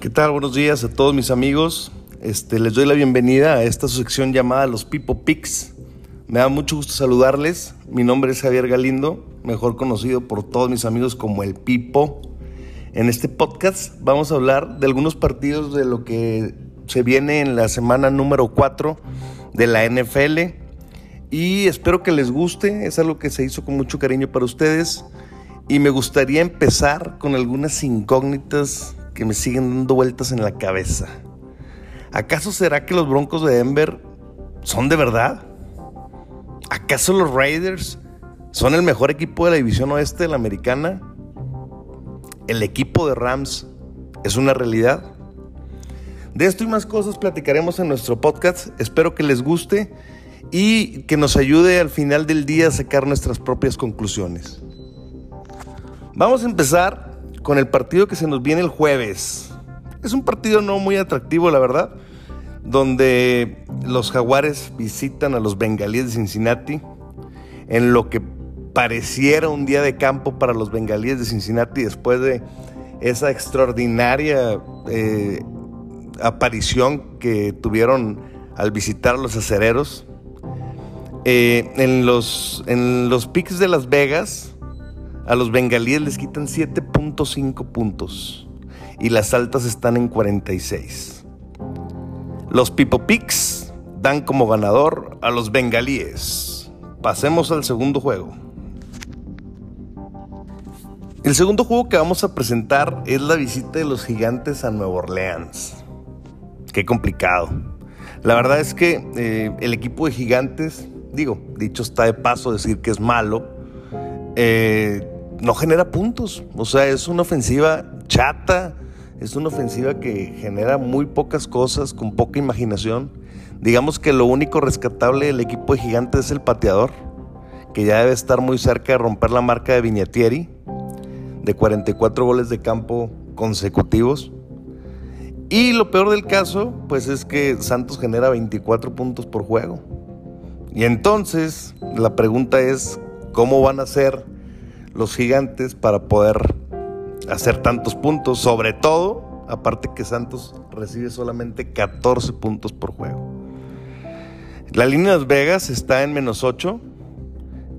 ¿Qué tal? Buenos días a todos mis amigos. Este, les doy la bienvenida a esta sección llamada Los Pipo Picks. Me da mucho gusto saludarles. Mi nombre es Javier Galindo, mejor conocido por todos mis amigos como el Pipo. En este podcast vamos a hablar de algunos partidos de lo que se viene en la semana número 4 de la NFL. Y espero que les guste, es algo que se hizo con mucho cariño para ustedes. Y me gustaría empezar con algunas incógnitas que me siguen dando vueltas en la cabeza. ¿Acaso será que los Broncos de Denver son de verdad? ¿Acaso los Raiders son el mejor equipo de la división oeste de la americana? ¿El equipo de Rams es una realidad? De esto y más cosas platicaremos en nuestro podcast. Espero que les guste y que nos ayude al final del día a sacar nuestras propias conclusiones. Vamos a empezar con el partido que se nos viene el jueves. Es un partido no muy atractivo, la verdad, donde los jaguares visitan a los bengalíes de Cincinnati en lo que pareciera un día de campo para los bengalíes de Cincinnati después de esa extraordinaria eh, aparición que tuvieron al visitar a los acereros. Eh, en, los, en los picks de Las Vegas, a los bengalíes les quitan 7.5 puntos y las altas están en 46. Los Pipo Picks dan como ganador a los bengalíes. Pasemos al segundo juego. El segundo juego que vamos a presentar es la visita de los gigantes a Nueva Orleans. Qué complicado. La verdad es que eh, el equipo de gigantes, digo, dicho está de paso decir que es malo, eh, no genera puntos. O sea, es una ofensiva chata, es una ofensiva que genera muy pocas cosas, con poca imaginación. Digamos que lo único rescatable del equipo de gigantes es el pateador, que ya debe estar muy cerca de romper la marca de Viñatieri, de 44 goles de campo consecutivos. Y lo peor del caso, pues es que Santos genera 24 puntos por juego. Y entonces, la pregunta es, ¿cómo van a ser los gigantes para poder hacer tantos puntos, sobre todo, aparte que Santos recibe solamente 14 puntos por juego. La línea de Las Vegas está en menos 8,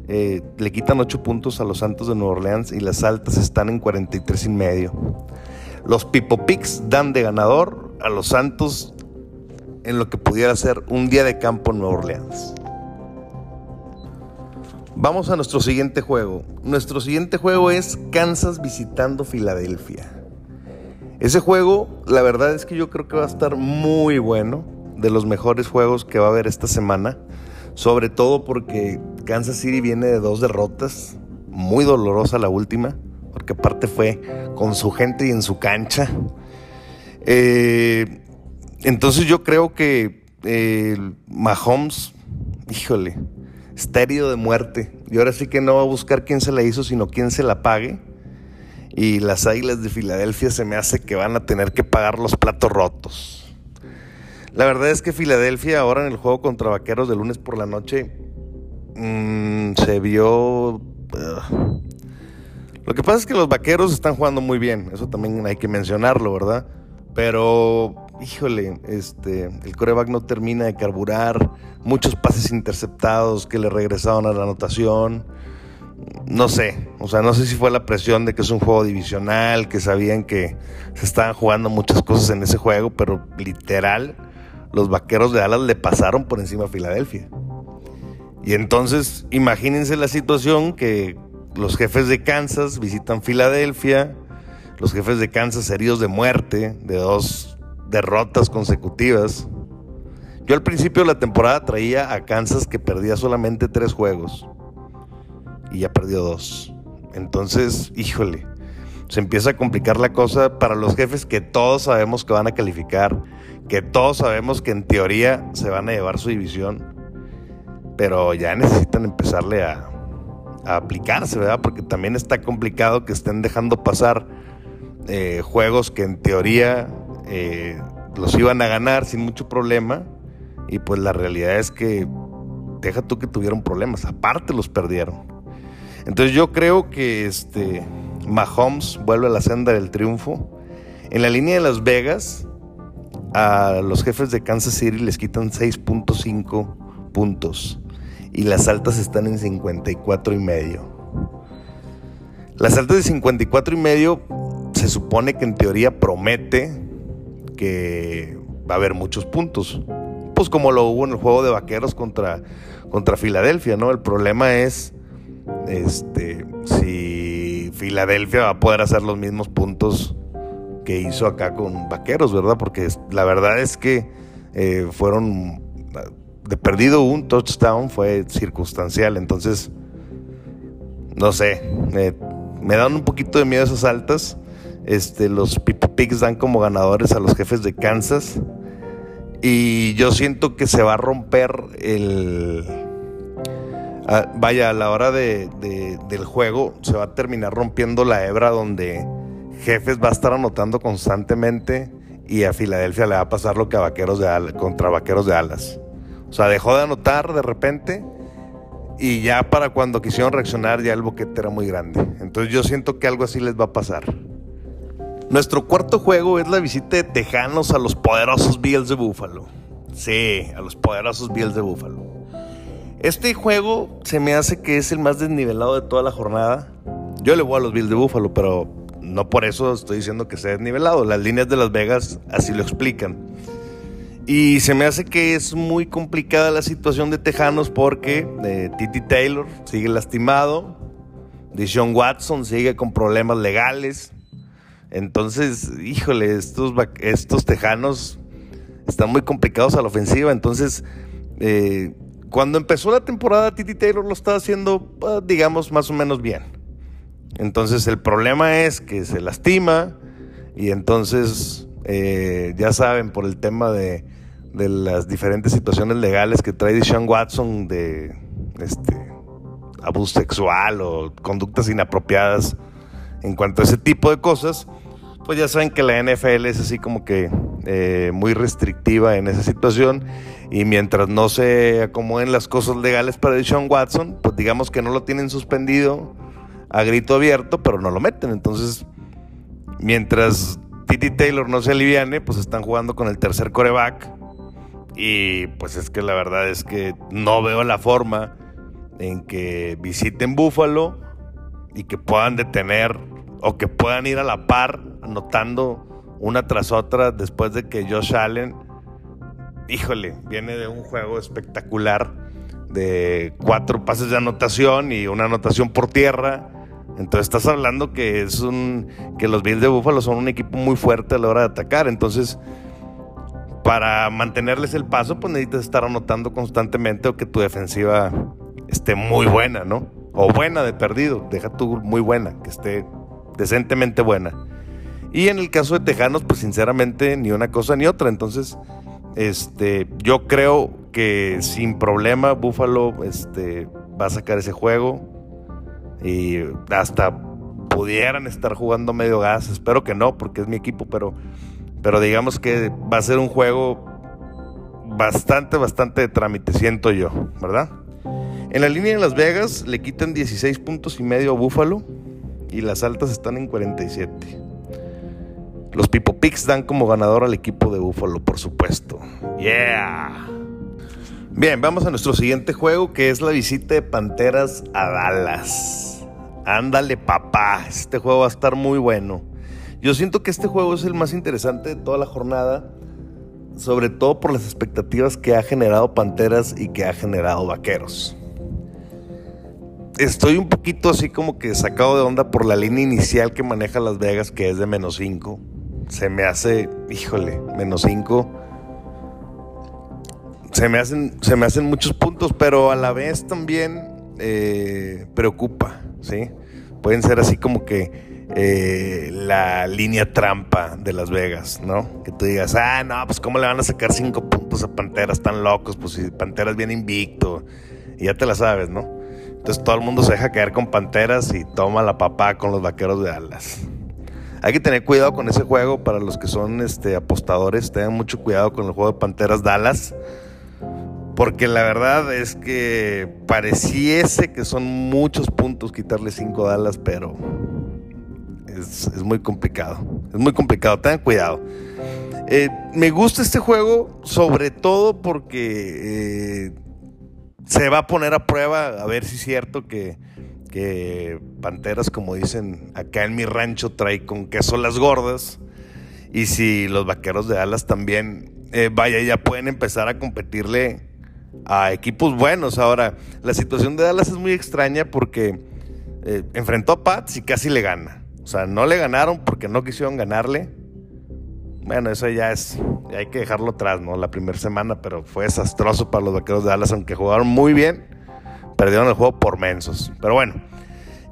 eh, le quitan 8 puntos a los Santos de Nueva Orleans y las altas están en 43 y medio. Los Pipo Picks dan de ganador a los Santos en lo que pudiera ser un día de campo en Nueva Orleans. Vamos a nuestro siguiente juego. Nuestro siguiente juego es Kansas visitando Filadelfia. Ese juego, la verdad es que yo creo que va a estar muy bueno, de los mejores juegos que va a haber esta semana, sobre todo porque Kansas City viene de dos derrotas, muy dolorosa la última, porque aparte fue con su gente y en su cancha. Eh, entonces yo creo que eh, Mahomes, híjole, está herido de muerte. Y ahora sí que no va a buscar quién se la hizo, sino quién se la pague. Y las Águilas de Filadelfia se me hace que van a tener que pagar los platos rotos. La verdad es que Filadelfia ahora en el juego contra Vaqueros de lunes por la noche mm, se vio... Lo que pasa es que los Vaqueros están jugando muy bien, eso también hay que mencionarlo, ¿verdad? Pero híjole, este, el coreback no termina de carburar, muchos pases interceptados que le regresaron a la anotación. No sé, o sea, no sé si fue la presión de que es un juego divisional, que sabían que se estaban jugando muchas cosas en ese juego, pero literal, los vaqueros de Dallas le pasaron por encima a Filadelfia. Y entonces, imagínense la situación que los jefes de Kansas visitan Filadelfia, los jefes de Kansas heridos de muerte, de dos derrotas consecutivas. Yo al principio de la temporada traía a Kansas que perdía solamente tres juegos y ya perdió dos. Entonces, híjole, se empieza a complicar la cosa para los jefes que todos sabemos que van a calificar, que todos sabemos que en teoría se van a llevar su división, pero ya necesitan empezarle a, a aplicarse, ¿verdad? Porque también está complicado que estén dejando pasar eh, juegos que en teoría eh, los iban a ganar sin mucho problema y pues la realidad es que deja tú que tuvieron problemas, aparte los perdieron. Entonces yo creo que este Mahomes vuelve a la senda del triunfo En la línea de Las Vegas, a los jefes de Kansas City les quitan 6.5 puntos y las altas están en 54 y medio. Las altas de 54 y medio se supone que en teoría promete que va a haber muchos puntos. Pues como lo hubo en el juego de vaqueros contra, contra Filadelfia, ¿no? El problema es este, si Filadelfia va a poder hacer los mismos puntos que hizo acá con vaqueros, ¿verdad? Porque la verdad es que eh, fueron de perdido un touchdown fue circunstancial, entonces no sé, me dan un poquito de miedo esas altas. Este, los Pigs dan como ganadores a los jefes de Kansas. Y yo siento que se va a romper el. vaya, a la hora de, del juego se va a terminar rompiendo la hebra donde Jefes va a estar anotando constantemente y a Filadelfia le va a pasar lo que a Vaqueros de contra Vaqueros de Alas. O sea, dejó de anotar de repente y ya para cuando quisieron reaccionar ya el boquete era muy grande. Entonces yo siento que algo así les va a pasar. Nuestro cuarto juego es la visita de Tejanos a los poderosos Bills de Búfalo. Sí, a los poderosos Bills de Búfalo. Este juego se me hace que es el más desnivelado de toda la jornada. Yo le voy a los Bills de Búfalo, pero no por eso estoy diciendo que sea desnivelado. Las líneas de Las Vegas así lo explican. Y se me hace que es muy complicada la situación de Tejanos porque eh, Titi Taylor sigue lastimado, Deshaun Watson sigue con problemas legales. Entonces, híjole, estos, estos tejanos están muy complicados a la ofensiva. Entonces, eh, cuando empezó la temporada, Titi Taylor lo estaba haciendo, ah, digamos, más o menos bien. Entonces, el problema es que se lastima y entonces, eh, ya saben, por el tema de, de, las diferentes situaciones legales que trae Deshaun Watson de este, abuso sexual o conductas inapropiadas en cuanto a ese tipo de cosas, pues ya saben que la NFL es así como que eh, muy restrictiva en esa situación y mientras no se acomoden las cosas legales para Deshaun Watson, pues digamos que no lo tienen suspendido a grito abierto, pero no lo meten. Entonces, mientras Titi Taylor no se aliviane, pues están jugando con el tercer coreback y pues es que la verdad es que no veo la forma en que visiten Búfalo y que puedan detener o que puedan ir a la par anotando una tras otra después de que Josh Allen, híjole, viene de un juego espectacular de cuatro pases de anotación y una anotación por tierra. Entonces estás hablando que es un que los Bills de Búfalo son un equipo muy fuerte a la hora de atacar. Entonces, para mantenerles el paso, pues necesitas estar anotando constantemente o que tu defensiva esté muy buena, ¿no? O buena de perdido, deja tú muy buena, que esté decentemente buena. Y en el caso de Tejanos, pues sinceramente ni una cosa ni otra. Entonces, este, yo creo que sin problema Buffalo este, va a sacar ese juego y hasta pudieran estar jugando medio gas. Espero que no, porque es mi equipo, pero, pero digamos que va a ser un juego bastante, bastante de trámite, siento yo, ¿verdad? En la línea de Las Vegas le quitan 16 puntos y medio a Buffalo y las altas están en 47. Los Pipo Picks dan como ganador al equipo de Buffalo, por supuesto. Yeah. Bien, vamos a nuestro siguiente juego que es la visita de Panteras a Dallas. Ándale, papá. Este juego va a estar muy bueno. Yo siento que este juego es el más interesante de toda la jornada, sobre todo por las expectativas que ha generado Panteras y que ha generado Vaqueros estoy un poquito así como que sacado de onda por la línea inicial que maneja Las Vegas, que es de menos 5. Se me hace, híjole, menos 5. Se me, hacen, se me hacen muchos puntos, pero a la vez también eh, preocupa, ¿sí? Pueden ser así como que eh, la línea trampa de Las Vegas, ¿no? Que tú digas, ah, no, pues cómo le van a sacar 5 puntos a Panteras tan locos, pues si Panteras viene invicto, y ya te la sabes, ¿no? Entonces todo el mundo se deja caer con Panteras y toma la papá con los Vaqueros de Dallas. Hay que tener cuidado con ese juego para los que son este, apostadores. Tengan mucho cuidado con el juego de Panteras Dallas. Porque la verdad es que pareciese que son muchos puntos quitarle 5 Dallas, pero es, muy complicado. Es muy complicado, tengan cuidado. Eh, me gusta este juego sobre todo porque eh, se va a poner a prueba a ver si es cierto que, que Panteras, como dicen acá en mi rancho, trae con queso las gordas. Y si los vaqueros de Dallas también, eh, vaya, ya pueden empezar a competirle a equipos buenos. Ahora, la situación de Dallas es muy extraña porque eh, enfrentó a Pats y casi le gana. O sea, no le ganaron porque no quisieron ganarle. Bueno, eso ya es, hay que dejarlo atrás, ¿no? La primera semana, pero fue desastroso para los vaqueros de Dallas, aunque jugaron muy bien, perdieron el juego por mensos. Pero bueno,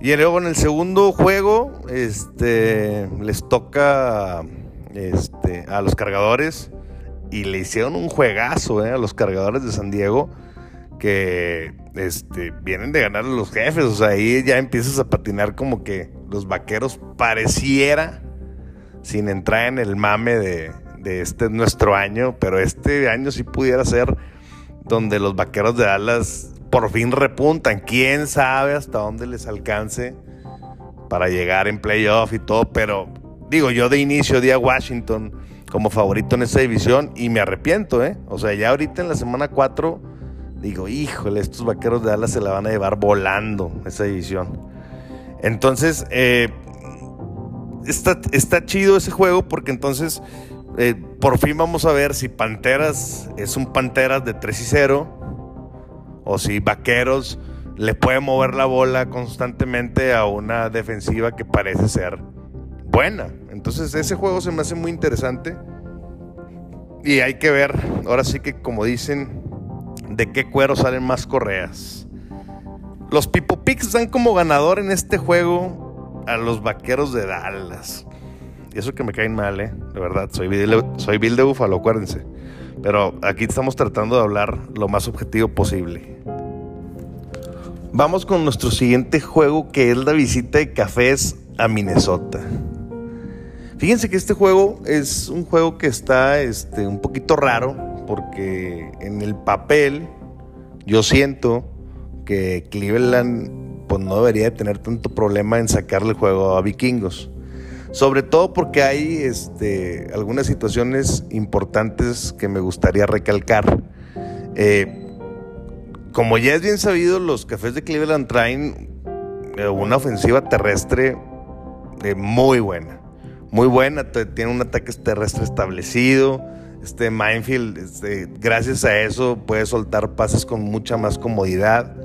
y luego en el segundo juego, este, les toca este, a los cargadores y le hicieron un juegazo ¿eh? a los cargadores de San Diego que este, vienen de ganar a los jefes. O sea, ahí ya empiezas a patinar como que los vaqueros pareciera, sin entrar en el mame de, de este nuestro año, pero este año sí pudiera ser donde los vaqueros de Dallas por fin repuntan. Quién sabe hasta dónde les alcance para llegar en playoff y todo, pero digo, yo de inicio di a Washington como favorito en esa división y me arrepiento, ¿eh? O sea, ya ahorita en la semana 4 digo, híjole, estos vaqueros de Dallas se la van a llevar volando esa división. Entonces, eh, está, está, chido ese juego porque entonces eh, por fin vamos a ver si Panteras es un Panteras de 3 y 0 o si Vaqueros le puede mover la bola constantemente a una defensiva que parece ser buena. Entonces ese juego se me hace muy interesante. Y hay que ver, ahora sí que como dicen, de qué cuero salen más correas. Los Pipo Picks dan como ganador en este juego a los vaqueros de Dallas. Y eso que me caen mal, ¿eh? De verdad, soy Bill, de Búfalo, acuérdense. Pero aquí estamos tratando de hablar lo más objetivo posible. Vamos con nuestro siguiente juego que es la visita de cafés a Minnesota. Fíjense que este juego es un juego que está este, un poquito raro porque en el papel yo siento que Cleveland pues, no debería tener tanto problema en sacarle el juego a Vikingos. Sobre todo porque hay este, algunas situaciones importantes que me gustaría recalcar. Eh, como ya es bien sabido, los cafés de Cleveland traen eh, una ofensiva terrestre eh, muy buena muy buena, tiene un ataque terrestre establecido. Este Minefield, este, gracias a eso, puede soltar pases con mucha más comodidad.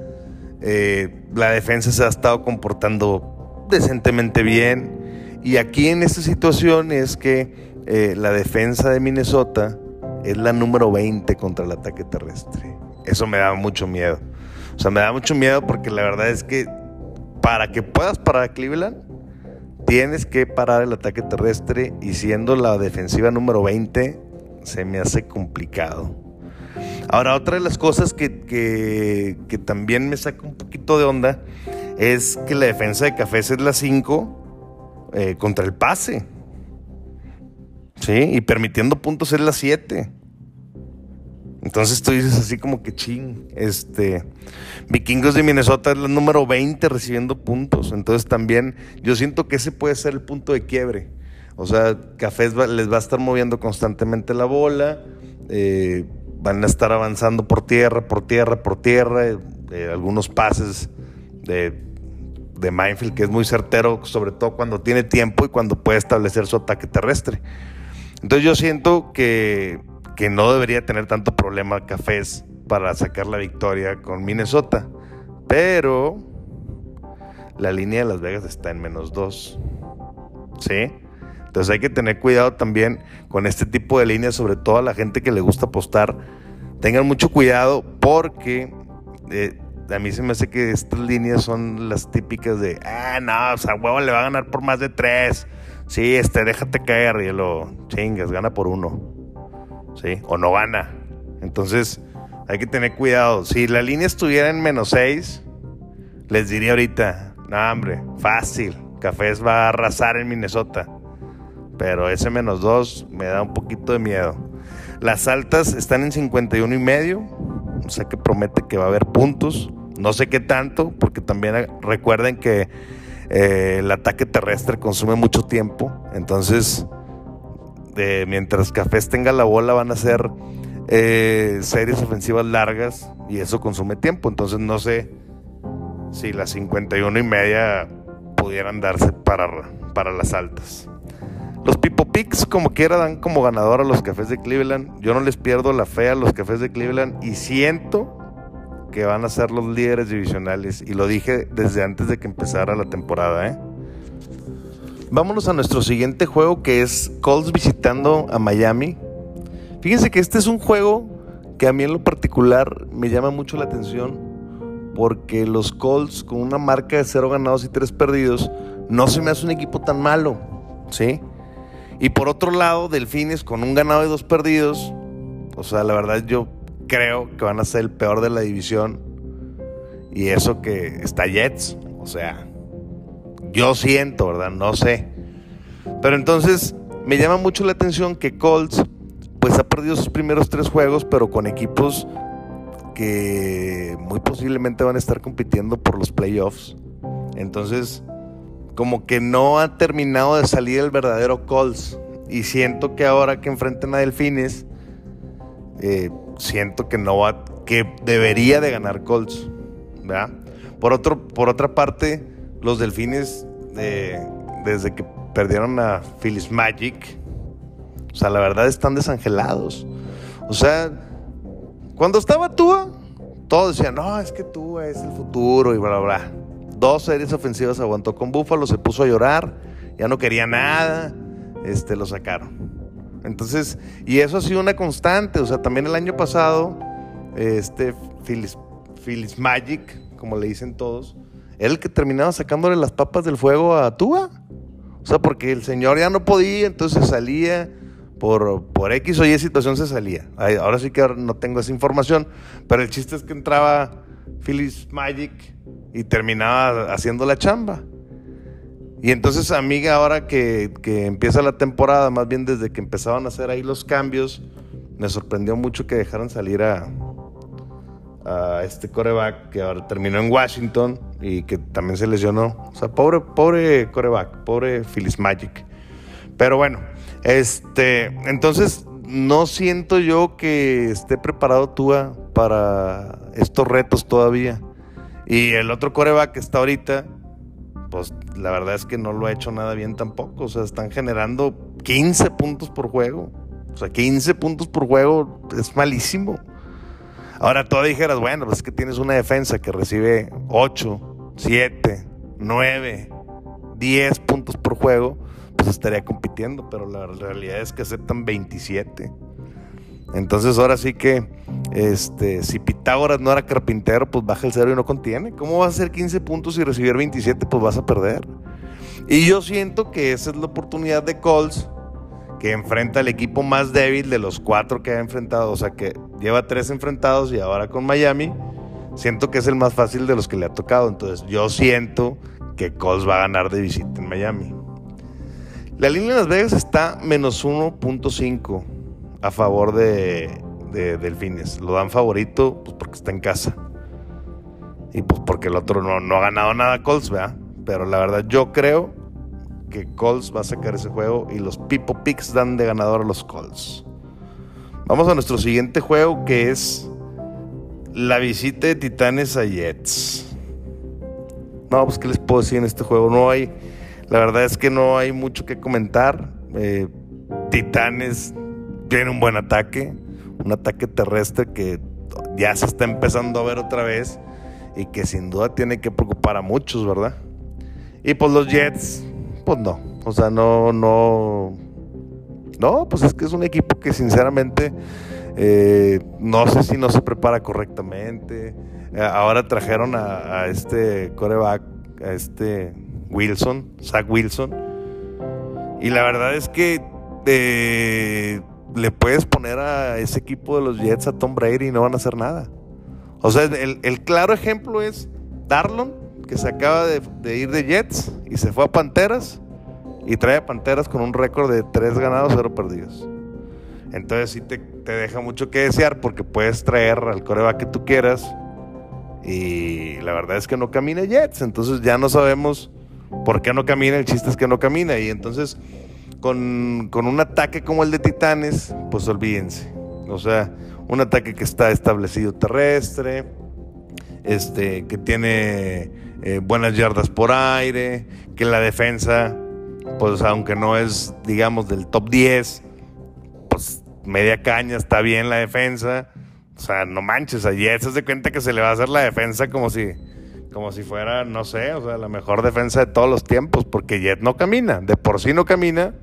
Eh, la defensa se ha estado comportando decentemente bien. Y aquí en esta situación es que eh, la defensa de Minnesota es la número 20 contra el ataque terrestre. Eso me da mucho miedo. O sea, me da mucho miedo porque la verdad es que para que puedas parar a Cleveland, Tienes que parar el ataque terrestre y siendo la defensiva número 20 se me hace complicado. Ahora, otra de las cosas que, que, también me saca un poquito de onda es que la defensa de Cafés es la 5 eh, contra el pase. ¿Sí? Y permitiendo puntos es la 7. Entonces tú dices así como que ching, este, Vikingos de Minnesota es la número 20 recibiendo puntos. Entonces también yo siento que ese puede ser el punto de quiebre. O sea, Cafés les va a estar moviendo constantemente la bola, eh, van a estar avanzando por tierra, por tierra, por tierra, eh, algunos pases de, de que es muy certero, sobre todo cuando tiene tiempo y cuando puede establecer su ataque terrestre. Entonces yo siento que que no debería tener tanto problema Cafés para sacar la victoria con Minnesota. Pero la línea de Las Vegas está en menos 2. ¿Sí? Entonces hay que tener cuidado también con este tipo de líneas, sobre todo a la gente que le gusta apostar. Tengan mucho cuidado porque eh, a mí se me hace que estas líneas son las típicas de, ah, no, o sea, huevo le va a ganar por más de 3. Sí, este, déjate caer y lo chingas, gana por uno. ¿sí? O no gana. Entonces, hay que tener cuidado. Si la línea estuviera en menos 6, les diría ahorita, no, hombre, fácil. Cafés va a arrasar en Minnesota. Pero ese menos 2 me da un poquito de miedo. Las altas están en 51 y medio. O sea que promete que va a haber puntos. No sé qué tanto, porque también recuerden que Eh, el ataque terrestre consume mucho tiempo. Entonces, mientras Cafés tenga la bola, van a ser eh, series ofensivas largas y eso consume tiempo. Entonces, no sé si las 51 y media pudieran darse para, para las altas. Los Pipo Picks, como quiera, dan como ganador a los Cafés de Cleveland. Yo no les pierdo la fe a los Cafés de Cleveland y siento que van a ser los líderes divisionales. Y lo dije desde antes de que empezara la temporada. ¿eh? Vámonos a nuestro siguiente juego que es Colts visitando a Miami. Fíjense que este es un juego que a mí en lo particular me llama mucho la atención porque los Colts con una marca de 0 ganados y 3 perdidos no se me hace un equipo tan malo, ¿sí? Y por otro lado, Delfines con un ganado y dos perdidos. O sea, la verdad yo creo que van a ser el peor de la división. Y eso que está Jets. O sea, yo siento, ¿verdad? No sé. Pero entonces me llama mucho la atención que Colts pues ha perdido sus primeros tres juegos, pero con equipos que muy posiblemente van a estar compitiendo por los playoffs. Entonces, como que no ha terminado de salir el verdadero Colts. Y siento que ahora que enfrenten a Delfines, eh, siento que no va, que debería de ganar Colts. ¿verdad? Por, otro, por otra parte, los Delfines, eh, desde que perdieron a Phyllis Magic, o sea, la verdad están desangelados. O sea, cuando estaba Tua, todos decían, no, es que Tua es el futuro y bla, bla, bla. Dos series ofensivas aguantó con Búfalo, se puso a llorar, ya no quería nada, este, lo sacaron. Entonces, y eso ha sido una constante, o sea, también el año pasado, este, Phyllis, Phyllis Magic, como le dicen todos, era el que terminaba sacándole las papas del fuego a Tua. O sea, porque el señor ya no podía, entonces salía, por, por X o Y situación se salía. Ahora sí que no tengo esa información, pero el chiste es que entraba Phyllis Magic y terminaba haciendo la chamba. Y entonces, amiga, ahora que, empieza la temporada, más bien desde que empezaban a hacer ahí los cambios, me sorprendió mucho que dejaran salir a, a este coreback que ahora terminó en Washington y que también se lesionó. O sea, pobre, pobre coreback, pobre Phyllis Magic. Pero bueno, este, entonces no siento yo que esté preparado Tua para estos retos todavía. Y el otro coreback que está ahorita, pues la verdad es que no lo ha hecho nada bien tampoco. O sea, están generando 15 puntos por juego. O sea, 15 puntos por juego es malísimo. Ahora tú dijeras, bueno, pues es que tienes una defensa que recibe 8, 7, 9, 10 puntos por juego, pues estaría compitiendo, pero la realidad es que aceptan 27. Entonces ahora sí que, este, si Pitágoras no era carpintero, pues baja el cero y no contiene. ¿Cómo vas a hacer 15 puntos y recibir 27? Pues vas a perder. Y yo siento que esa es la oportunidad de Colts, que enfrenta al equipo más débil de los cuatro que ha enfrentado. O sea, que lleva tres enfrentados y ahora con Miami. Siento que es el más fácil de los que le ha tocado. Entonces yo siento que Colts va a ganar de visita en Miami. La línea de Las Vegas está menos 1.5 a favor de, Delfines. Lo dan favorito pues porque está en casa. Y pues porque el otro no, ha ganado nada Colts, ¿verdad? Pero la verdad yo creo que Colts va a sacar ese juego y los Pipo Picks dan de ganador a los Colts. Vamos a nuestro siguiente juego que es la visita de Titanes a Jets. No, pues qué les puedo decir en este juego. No hay, la verdad es que no hay mucho que comentar. Eh, Titanes tiene un buen ataque, un ataque terrestre que ya se está empezando a ver otra vez y que sin duda tiene que preocupar a muchos, ¿verdad? Y pues los Jets, pues no, o sea, no, no, no, pues es que es un equipo que sinceramente eh, no sé si no se prepara correctamente. Eh, ahora trajeron a, este coreback, a este Wilson, Zach Wilson. Y la verdad es que eh, le puedes poner a ese equipo de los Jets a Tom Brady y no van a hacer nada. O sea, el, claro ejemplo es Darlon, que se acaba de, ir de Jets y se fue a Panteras y trae a Panteras con un récord de 3 ganados, 0 perdidos. Entonces sí te, te, deja mucho que desear porque puedes traer al coreback que tú quieras y la verdad es que no camina Jets. Entonces ya no sabemos ¿Por qué no camina? El chiste es que no camina. Y entonces, con, con un ataque como el de Titanes, pues olvídense. O sea, un ataque que está establecido terrestre, este, que tiene eh, buenas yardas por aire, que la defensa, pues aunque no es, digamos, del top 10, pues media caña, está bien la defensa. O sea, no manches, ayer se de cuenta que se le va a hacer la defensa como si, como si fuera, no sé, o sea, la mejor defensa de todos los tiempos, porque Jet no camina, de por sí no camina.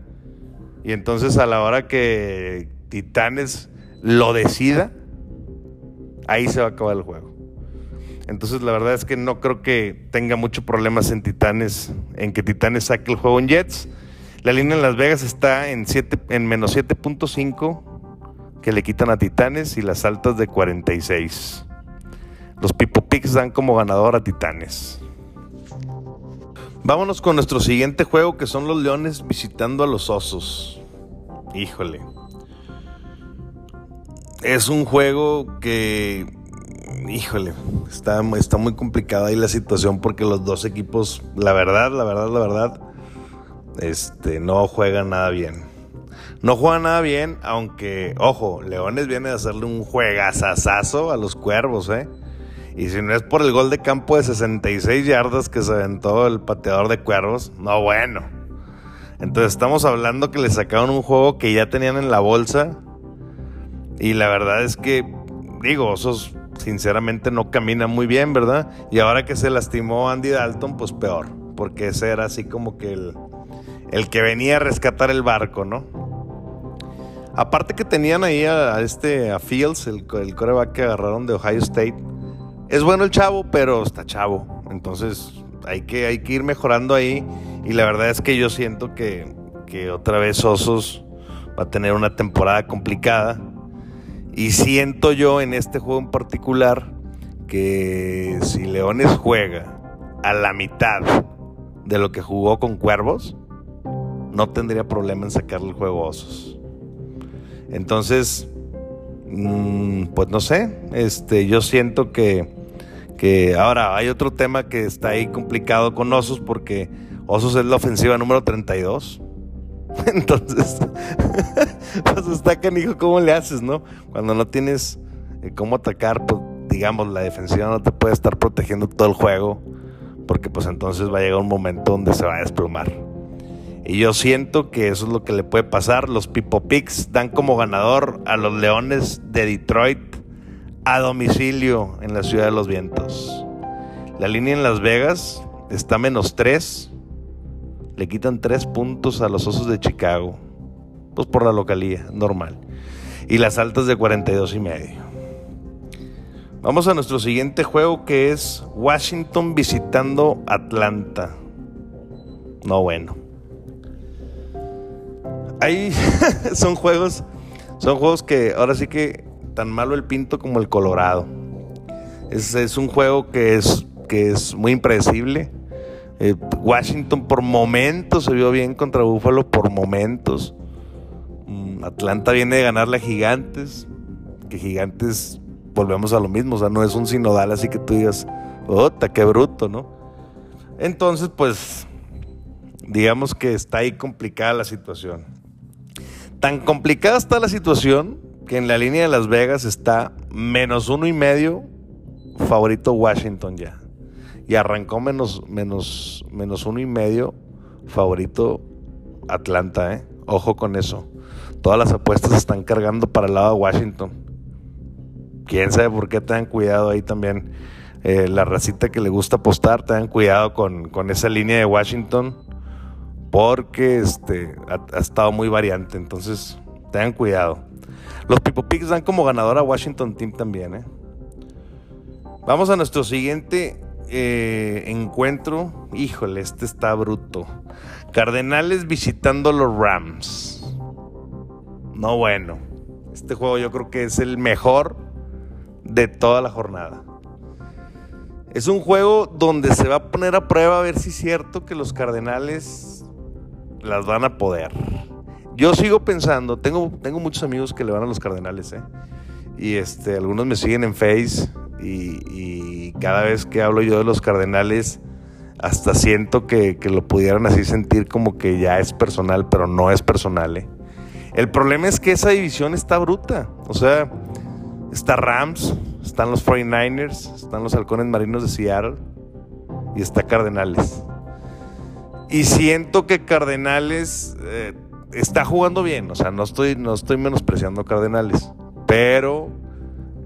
Y entonces a la hora que Titanes lo decida, ahí se va a acabar el juego. Entonces la verdad es que no creo que tenga mucho problemas en Titanes, en que Titanes saque el juego en Jets. La línea en Las Vegas está en, en menos 7.5 que le quitan a Titanes y las altas de 46. Los Pipo Picks dan como ganador a Titanes. Vámonos con nuestro siguiente juego que son los Leones visitando a los Osos. Híjole es un juego que, híjole, está, está muy complicada ahí la situación porque los dos equipos, la verdad, la verdad, la verdad, este, no juegan nada bien. No juegan nada bien, aunque, ojo, Leones viene de hacerle un juegazazazo a los cuervos, ¿eh? Y si no es por el gol de campo de 66 yardas que se aventó el pateador de cuervos, no bueno. Entonces estamos hablando que le sacaron un juego que ya tenían en la bolsa y la verdad es que, digo, Osos sinceramente no camina muy bien, ¿verdad? Y ahora que se lastimó Andy Dalton, pues peor, porque ese era así como que el, el que venía a rescatar el barco, ¿no? Aparte que tenían ahí a, este, a Fields, el, el coreback que agarraron de Ohio State. Es bueno el chavo, pero está chavo. Entonces hay que, hay que ir mejorando ahí. Y la verdad es que yo siento que, que otra vez Osos va a tener una temporada complicada. Y siento yo en este juego en particular que si Leones juega a la mitad de lo que jugó con Cuervos, no tendría problema en sacarle el juego a Osos. Entonces, mm, pues no sé, este, yo siento que, que ahora hay otro tema que está ahí complicado con Osos porque Osos es la ofensiva número 32 Entonces, pues está canijo, ¿cómo le haces, no? Cuando no tienes eh, cómo atacar, pues digamos, la defensiva no te puede estar protegiendo todo el juego, porque pues entonces va a llegar un momento donde se va a desplumar. Y yo siento que eso es lo que le puede pasar. Los Pipo Picks dan como ganador a los Leones de Detroit a domicilio en la Ciudad de los Vientos. La línea en Las Vegas está menos 3 le quitan tres puntos a los Osos de Chicago. Pues por la localía, normal. Y las altas de 42 y medio. Vamos a nuestro siguiente juego que es Washington visitando Atlanta. No bueno. Ahí son juegos, son juegos que ahora sí que tan malo el Pinto como el Colorado. Es, es un juego que es, que es muy impredecible eh, Washington por momentos se vio bien contra Buffalo, por momentos. Mm, Atlanta viene de ganarle a Gigantes, que Gigantes volvemos a lo mismo, o sea, no es un sinodal así que tú digas, ¡ota, qué bruto, ¿no? Entonces, pues, digamos que está ahí complicada la situación. Tan complicada está la situación que en la línea de Las Vegas está menos uno y medio favorito Washington ya y arrancó menos, menos, menos uno y medio favorito Atlanta, ¿eh? Ojo con eso. Todas las apuestas están cargando para el lado de Washington. Quién sabe por qué tengan cuidado ahí también. Eh, la racita que le gusta apostar, tengan cuidado con, esa línea de Washington. Porque este, ha, estado muy variante. Entonces, tengan cuidado. Los Pipo Picks dan como ganador a Washington Team también, ¿eh? Vamos a nuestro siguiente eh, encuentro, híjole, este está bruto. Cardenales visitando los Rams. No bueno. Este juego yo creo que es el mejor de toda la jornada. Es un juego donde se va a poner a prueba a ver si es cierto que los Cardenales las van a poder. Yo sigo pensando, tengo, tengo muchos amigos que le van a los Cardenales, ¿eh? Y este, algunos me siguen en Face y, cada vez que hablo yo de los Cardenales, hasta siento que, lo pudieran así sentir como que ya es personal, pero no es personal. ¿eh? El problema es que esa división está bruta. O sea, está Rams, están los 49ers, están los halcones marinos de Seattle y está Cardenales. Y siento que Cardenales eh, está jugando bien. O sea, no estoy, no estoy menospreciando Cardenales. Pero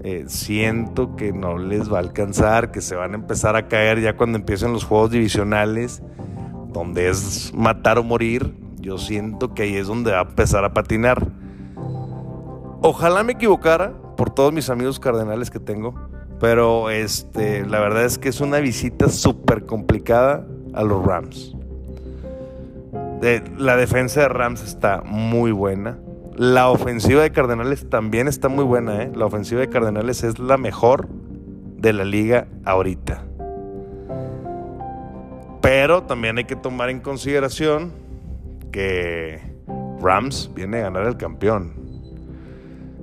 eh, siento que no les va a alcanzar, que se van a empezar a caer ya cuando empiecen los juegos divisionales, donde es matar o morir. Yo siento que ahí es donde va a empezar a patinar. Ojalá me equivocara por todos mis amigos cardenales que tengo, pero este, la verdad es que es una visita súper complicada a los Rams. La defensa de Rams está muy buena. La ofensiva de Cardenales también está muy buena, ¿eh? La ofensiva de Cardenales es la mejor de la liga ahorita. Pero también hay que tomar en consideración que Rams viene a ganar el campeón.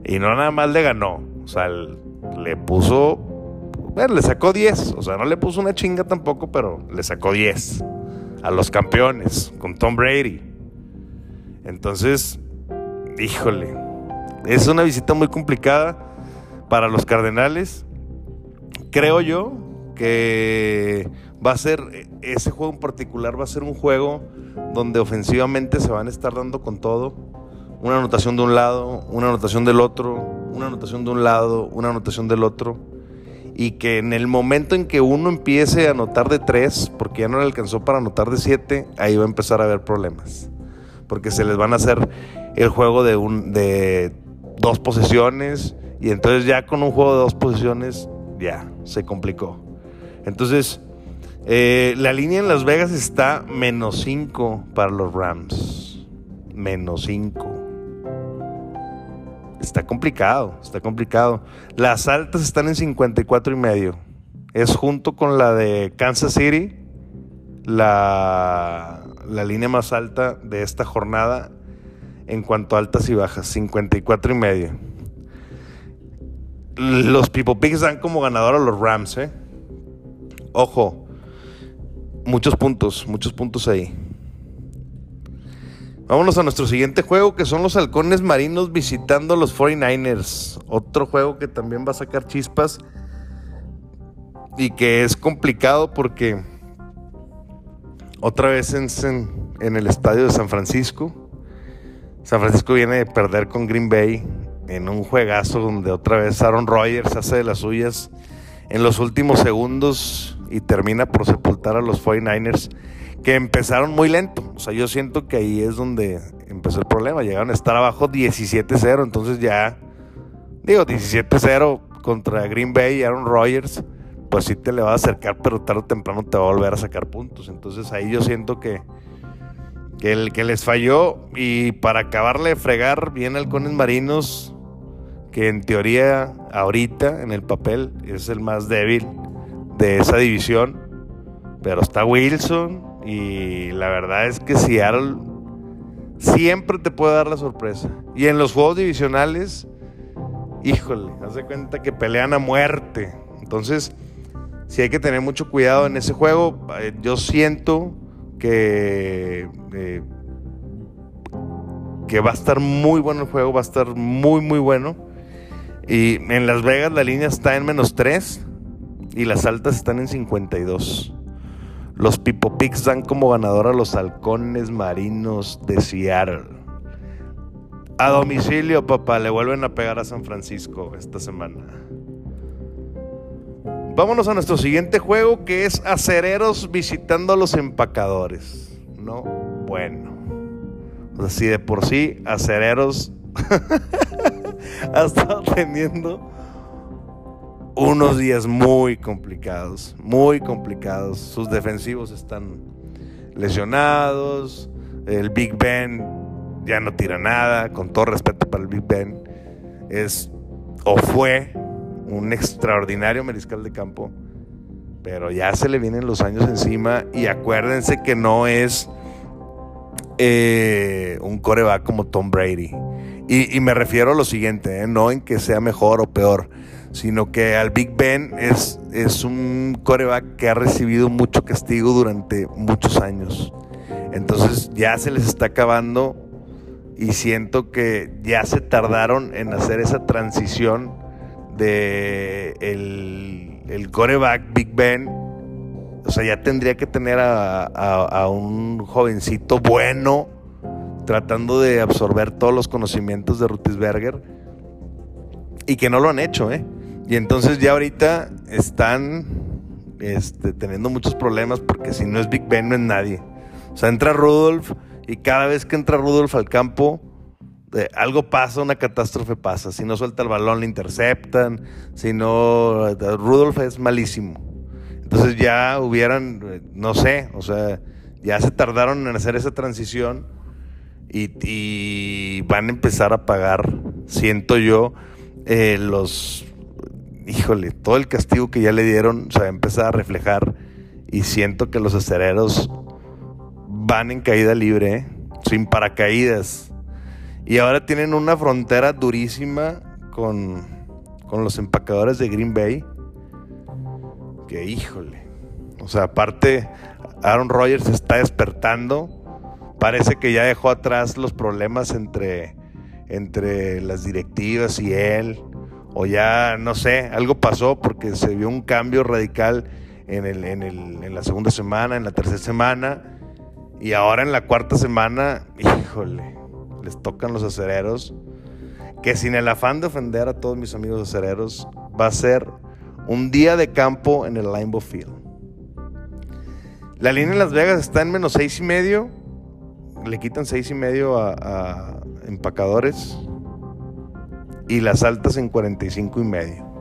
Y no nada más le ganó. O sea, le puso. Bueno, le sacó 10. O sea, no le puso una chinga tampoco, pero le sacó 10 a los campeones con Tom Brady. Entonces, híjole, es una visita muy complicada para los Cardenales. Creo yo que va a ser, ese juego en particular va a ser un juego donde ofensivamente se van a estar dando con todo. Una anotación de un lado, una anotación del otro, una anotación de un lado, una anotación del otro. Y que en el momento en que uno empiece a anotar de tres, porque ya no le alcanzó para anotar de siete, ahí va a empezar a haber problemas. Porque se les van a hacer el juego de, un, de dos posiciones y entonces ya con un juego de dos posiciones ya se complicó. Entonces, eh, la línea en Las Vegas está menos 5 para los Rams. Menos 5. Está complicado, está complicado. Las altas están en 54 y medio. Es junto con la de Kansas City la, la línea más alta de esta jornada en cuanto a altas y bajas, 54 y medio. Los People Pigs dan como ganador a los Rams, ¿eh? Ojo, muchos puntos, muchos puntos ahí. Vámonos a nuestro siguiente juego, que son los halcones marinos visitando a los 49ers. Otro juego que también va a sacar chispas y que es complicado porque otra vez en, en el estadio de San Francisco San Francisco viene de perder con Green Bay en un juegazo donde otra vez Aaron Rodgers hace de las suyas en los últimos segundos y termina por sepultar a los 49ers que empezaron muy lento. O sea, yo siento que ahí es donde empezó el problema. Llegaron a estar abajo 17-0, entonces ya, digo, 17-0 contra Green Bay y Aaron Rodgers, pues sí te le va a acercar, pero tarde o temprano te va a volver a sacar puntos. Entonces ahí yo siento que que, el, que les falló y para acabarle de fregar bien halcones marinos, que en teoría ahorita en el papel es el más débil de esa división, pero está Wilson y la verdad es que Seattle siempre te puede dar la sorpresa. Y en los juegos divisionales, híjole, haz de cuenta que pelean a muerte. Entonces, si hay que tener mucho cuidado en ese juego. Eh, yo siento que, eh, que va a estar muy bueno el juego, va a estar muy, muy bueno. Y en Las Vegas la línea está en menos 3 y las altas están en 52. Los Pipo Picks dan como ganador a los halcones marinos de Seattle. A domicilio, papá, le vuelven a pegar a San Francisco esta semana. Vámonos a nuestro siguiente juego que es Acereros visitando a los empacadores. No, bueno. O sea, si de por sí Acereros ha estado teniendo unos días muy complicados, muy complicados. Sus defensivos están lesionados. El Big Ben ya no tira nada, con todo respeto para el Big Ben. Es o fue un extraordinario mariscal de campo, pero ya se le vienen los años encima y acuérdense que no es eh, un coreback como Tom Brady. Y, me refiero a lo siguiente, eh, no en que sea mejor o peor, sino que al Big Ben es, es un coreback que ha recibido mucho castigo durante muchos años. Entonces ya se les está acabando y siento que ya se tardaron en hacer esa transición de el, el coreback Big Ben. O sea, ya tendría que tener a, a un jovencito bueno tratando de absorber todos los conocimientos de Rutisberger y que no lo han hecho, ¿eh? Y entonces ya ahorita están este, teniendo muchos problemas porque si no es Big Ben no es nadie. O sea, entra Rudolph y cada vez que entra Rudolph al campo, algo pasa, una catástrofe pasa. Si no suelta el balón, le interceptan. Si no, Rudolph es malísimo. Entonces ya hubieran, eh, no sé, o sea, ya se tardaron en hacer esa transición y, y van a empezar a pagar, siento yo, eh, los, híjole, todo el castigo que ya le dieron se va a empezar a reflejar y siento que los acereros van en caída libre, sin paracaídas. Y ahora tienen una frontera durísima con, con los empacadores de Green Bay. Que híjole. O sea, aparte, Aaron Rodgers está despertando. Parece que ya dejó atrás los problemas entre entre las directivas y él, o ya, no sé, algo pasó porque se vio un cambio radical en, el, en, el, en la segunda semana, en la tercera semana, y ahora en la cuarta semana, híjole, les tocan los acereros, que sin el afán de ofender a todos mis amigos acereros, va a ser un día de campo en el Limbo Field. La línea en Las Vegas está en menos seis y medio. Le quitan seis y medio a, empacadores y las altas en 45 y medio.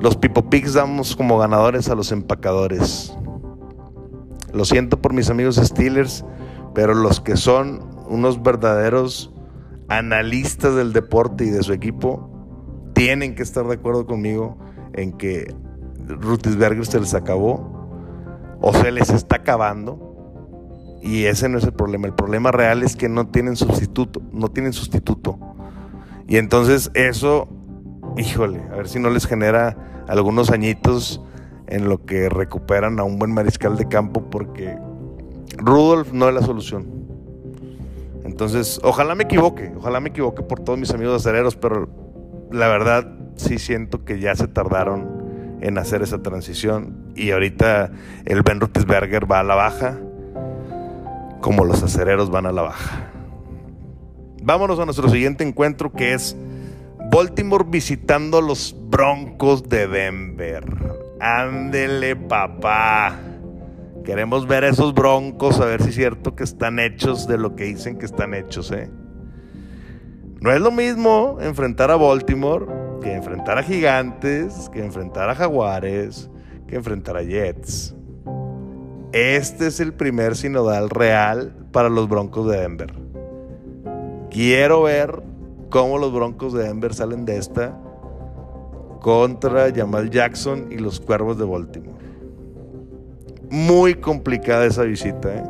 Los Pipo Picks damos como ganadores a los empacadores. Lo siento por mis amigos Steelers, pero los que son unos verdaderos analistas del deporte y de su equipo tienen que estar de acuerdo conmigo en que Rutisberger se les acabó o se les está acabando y ese no es el problema. El problema real es que no tienen sustituto. No tienen sustituto. Y entonces eso, híjole, a ver si no les genera algunos añitos en lo que recuperan a un buen mariscal de campo porque Rudolf no es la solución. Entonces, ojalá me equivoque, ojalá me equivoque por todos mis amigos acereros, pero la verdad sí siento que ya se tardaron en hacer esa transición y ahorita el Ben Roethlisberger va a la baja como los acereros van a la baja. Vámonos a nuestro siguiente encuentro que es Baltimore visitando a los Broncos de Denver. Ándele, papá. Queremos ver a esos broncos, a ver si es cierto que están hechos de lo que dicen que están hechos, ¿eh? No es lo mismo enfrentar a Baltimore que enfrentar a Gigantes, que enfrentar a Jaguares, que enfrentar a Jets. Este es el primer sinodal real para los Broncos de Denver. Quiero ver cómo los Broncos de Denver salen de esta contra Jamal Jackson y los Cuervos de Baltimore. Muy complicada esa visita, ¿eh?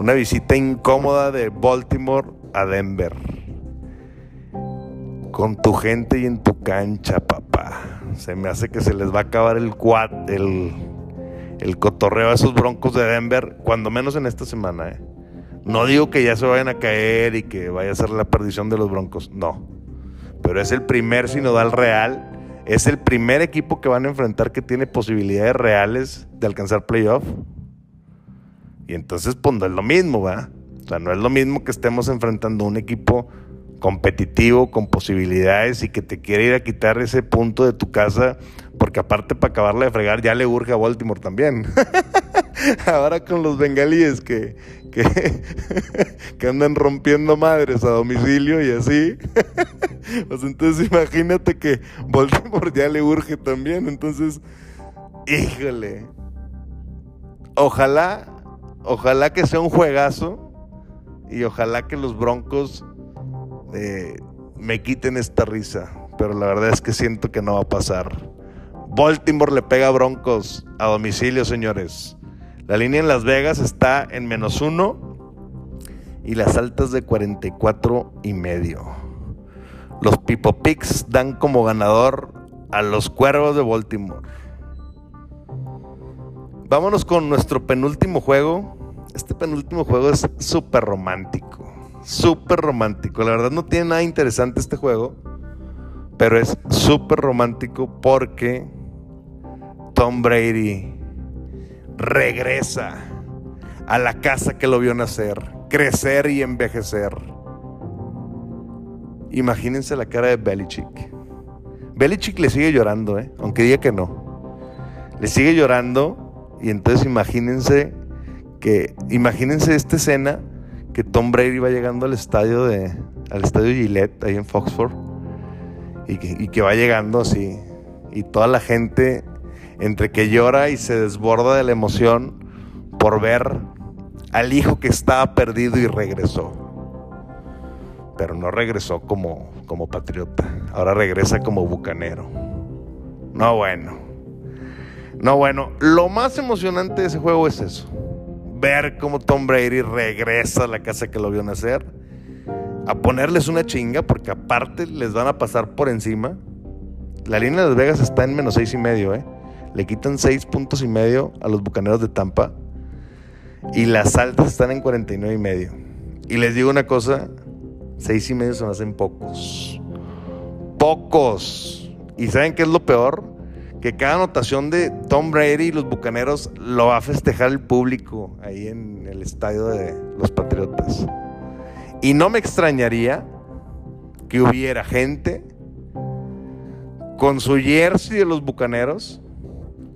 una visita incómoda de Baltimore a Denver. Con tu gente y en tu cancha, papá. Se me hace que se les va a acabar el quad, el el cotorreo a esos broncos de Denver, cuando menos en esta semana. ¿eh? No digo que ya se vayan a caer y que vaya a ser la perdición de los broncos, no. Pero es el primer sinodal real, es el primer equipo que van a enfrentar que tiene posibilidades reales de alcanzar playoff. Y entonces, pues no es lo mismo, ¿va? O sea, no es lo mismo que estemos enfrentando un equipo competitivo, con posibilidades y que te quiere ir a quitar ese punto de tu casa, porque aparte para acabarla de fregar ya le urge a Baltimore también. Ahora con los bengalíes que, que, que, andan rompiendo madres a domicilio y así. pues entonces imagínate que Baltimore ya le urge también. Entonces, híjole. Ojalá, ojalá que sea un juegazo y ojalá que los Broncos me quiten esta risa, pero la verdad es que siento que no va a pasar. Baltimore le pega Broncos a domicilio, señores. La línea en Las Vegas está en menos uno y las altas de 44 y medio. Los Pipo Picks dan como ganador a los Cuervos de Baltimore. Vámonos con nuestro penúltimo juego. Este penúltimo juego es súper romántico. Súper romántico. La verdad no tiene nada interesante este juego. Pero es súper romántico porque Tom Brady regresa a la casa que lo vio nacer, crecer y envejecer. Imagínense la cara de Belichick. Belichick le sigue llorando, ¿eh? aunque diga que no. Le sigue llorando y entonces imagínense que imagínense esta escena que Tom Brady va llegando al estadio de al estadio Gillette ahí en Foxford y que, y que va llegando así y toda la gente entre que llora y se desborda de la emoción por ver al hijo que estaba perdido y regresó. Pero no regresó como, como patriota, ahora regresa como bucanero. No bueno. No bueno, lo más emocionante de ese juego es eso. Ver cómo Tom Brady regresa a la casa que lo vio nacer. A ponerles una chinga porque aparte les van a pasar por encima. La línea de Las Vegas está en menos seis y medio, ¿eh? Le quitan seis puntos y medio a los bucaneros de Tampa. Y las altas están en 49 y medio. Y les digo una cosa, seis y medio se me hacen pocos. Pocos. ¿Y saben qué es lo peor? Que cada anotación de Tom Brady y los Bucaneros lo va a festejar el público ahí en el estadio de los Patriotas. Y no me extrañaría que hubiera gente con su jersey de los Bucaneros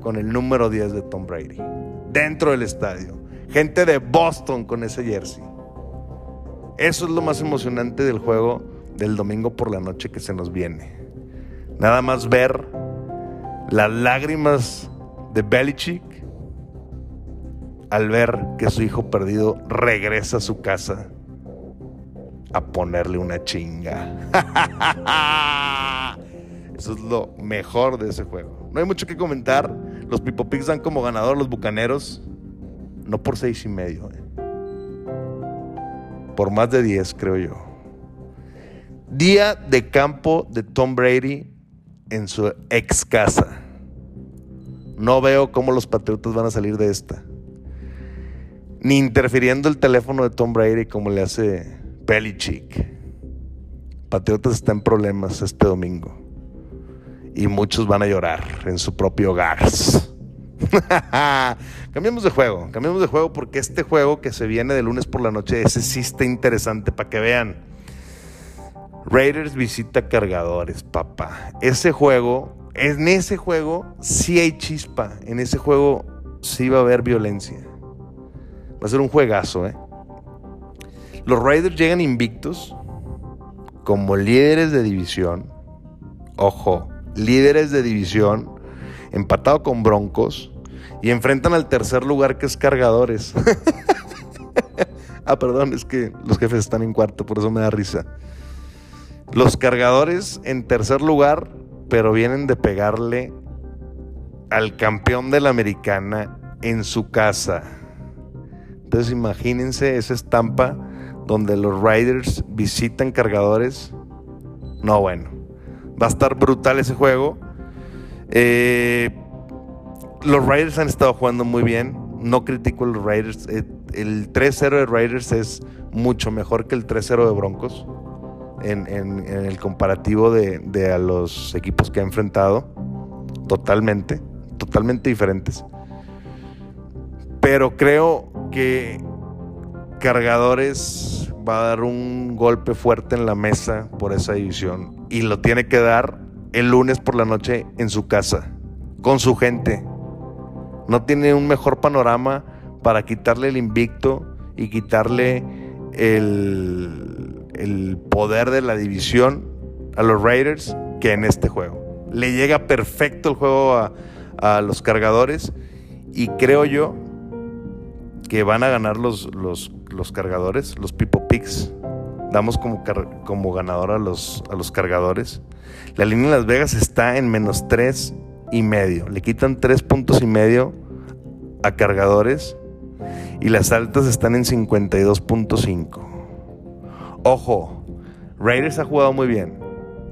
con el número 10 de Tom Brady dentro del estadio. Gente de Boston con ese jersey. Eso es lo más emocionante del juego del domingo por la noche que se nos viene. Nada más ver las lágrimas de Belichick al ver que su hijo perdido regresa a su casa a ponerle una chinga. Eso es lo mejor de ese juego. No hay mucho que comentar. Los Pipo Pigs dan como ganador los bucaneros. No por seis y medio. Eh. Por más de 10, creo yo. Día de campo de Tom Brady en su ex casa. No veo cómo los Patriotas van a salir de esta. Ni interfiriendo el teléfono de Tom Brady como le hace Belichick. Patriotas está en problemas este domingo y muchos van a llorar en su propio hogar. cambiemos de juego, cambiemos de juego porque este juego que se viene de lunes por la noche, ese sí interesante para que vean. Raiders visita cargadores, papá. Ese juego, en ese juego sí hay chispa, en ese juego sí va a haber violencia. Va a ser un juegazo, ¿eh? Los Raiders llegan invictos como líderes de división. Ojo, líderes de división, empatado con Broncos, y enfrentan al tercer lugar que es Cargadores. ah, perdón, es que los jefes están en cuarto, por eso me da risa. Los Cargadores en tercer lugar, pero vienen de pegarle al campeón de la americana en su casa. Entonces imagínense esa estampa donde los Riders visitan cargadores. No, bueno. Va a estar brutal ese juego. Eh, los Raiders han estado jugando muy bien. No critico a los Raiders. Eh, el 3-0 de Raiders es mucho mejor que el 3-0 de Broncos. En, el comparativo de, a los equipos que ha enfrentado. Totalmente. Totalmente diferentes. Pero creo que Cargadores va a dar un golpe fuerte en la mesa por esa división y lo tiene que dar el lunes por la noche en su casa, con su gente. No tiene un mejor panorama para quitarle el invicto y quitarle el, el poder de la división a los Raiders que en este juego. Le llega perfecto el juego a, a los cargadores y creo yo que van a ganar los, los, los cargadores, los Pipo Picks damos como, como ganador a los, a los cargadores. La línea de Las Vegas está en menos 3 y medio. Le quitan 3 puntos y medio a cargadores y las altas están en 52.5. Ojo, Raiders ha jugado muy bien.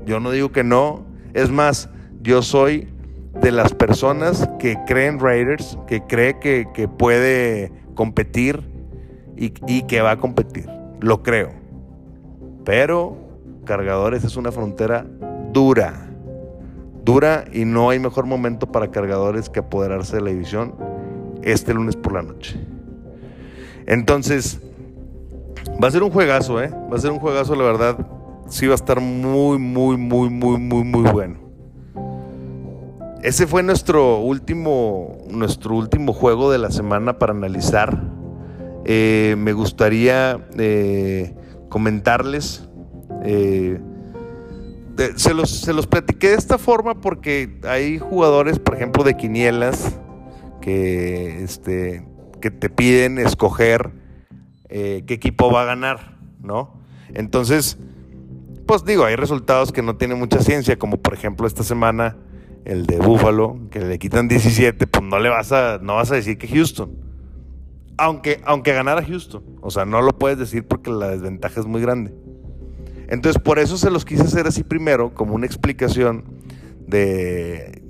Yo no digo que no. Es más, yo soy de las personas que creen Raiders, que cree que, puede competir y, y, que va a competir. Lo creo. Pero cargadores es una frontera dura. Dura y no hay mejor momento para cargadores que apoderarse de la división este lunes por la noche. Entonces, va a ser un juegazo, ¿eh? Va a ser un juegazo, la verdad. Sí va a estar muy, muy, muy, muy, muy, muy bueno. Ese fue nuestro último, nuestro último juego de la semana para analizar. Eh, me gustaría eh, comentarles. Eh, se, los, se los platiqué de esta forma porque hay jugadores, por ejemplo, de quinielas que, este, que te piden escoger qué equipo va a ganar, ¿no? Entonces, pues digo, hay resultados que no tienen mucha ciencia, como por ejemplo esta semana el de Buffalo, que le quitan 17, pues no le vas a, no vas a decir que Houston. Aunque, aunque ganara Houston. O sea, no lo puedes decir porque la desventaja es muy grande. Entonces, por eso se los quise hacer así primero, como una explicación de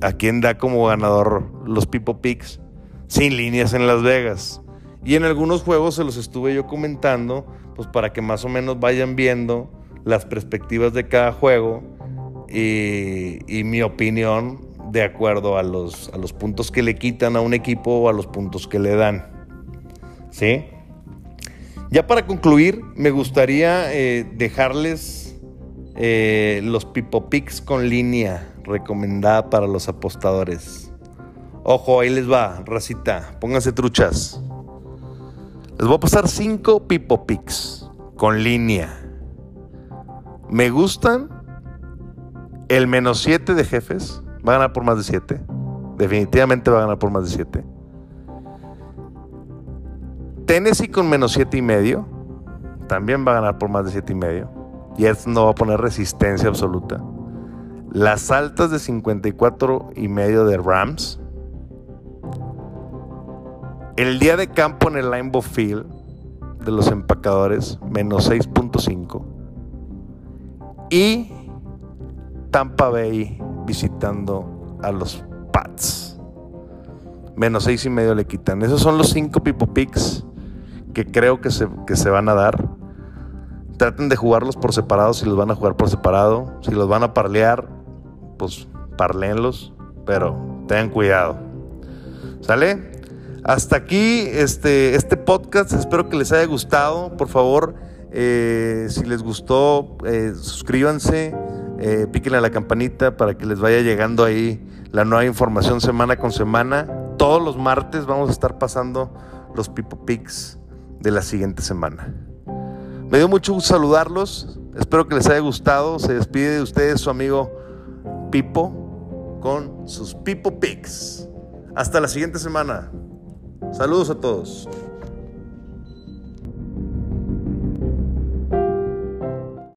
a quién da como ganador los Pipo Picks sin líneas en Las Vegas. Y en algunos juegos se los estuve yo comentando, pues para que más o menos vayan viendo las perspectivas de cada juego y, mi opinión de acuerdo a los, a los puntos que le quitan a un equipo o a los puntos que le dan. ¿Sí? Ya para concluir, me gustaría eh, dejarles eh, los Pipo Picks con línea recomendada para los apostadores. Ojo, ahí les va, racita, pónganse truchas. Les voy a pasar 5 Pipo Picks con línea. Me gustan el menos 7 de jefes va a ganar por más de 7. Definitivamente va a ganar por más de 7. Tennessee con menos 7 y medio. También va a ganar por más de 7 y medio. Esto no va a poner resistencia absoluta. Las altas de 54 y medio de Rams. El día de campo en el Limbo Field de los empacadores, menos 6.5. Y Tampa Bay visitando a los Pats. Menos seis y medio le quitan. Esos son los cinco Pipo Picks que creo que se, que se van a dar. Traten de jugarlos por separado si los van a jugar por separado. Si los van a parlear, pues parlenlos. Pero tengan cuidado. ¿Sale? Hasta aquí este, este podcast. Espero que les haya gustado. Por favor, eh, si les gustó, eh, suscríbanse eh, píquenle a la campanita para que les vaya llegando ahí la nueva información semana con semana. Todos los martes vamos a estar pasando los Pipo Pics de la siguiente semana. Me dio mucho gusto saludarlos. Espero que les haya gustado. Se despide de ustedes su amigo Pipo con sus Pipo Pics. Hasta la siguiente semana. Saludos a todos.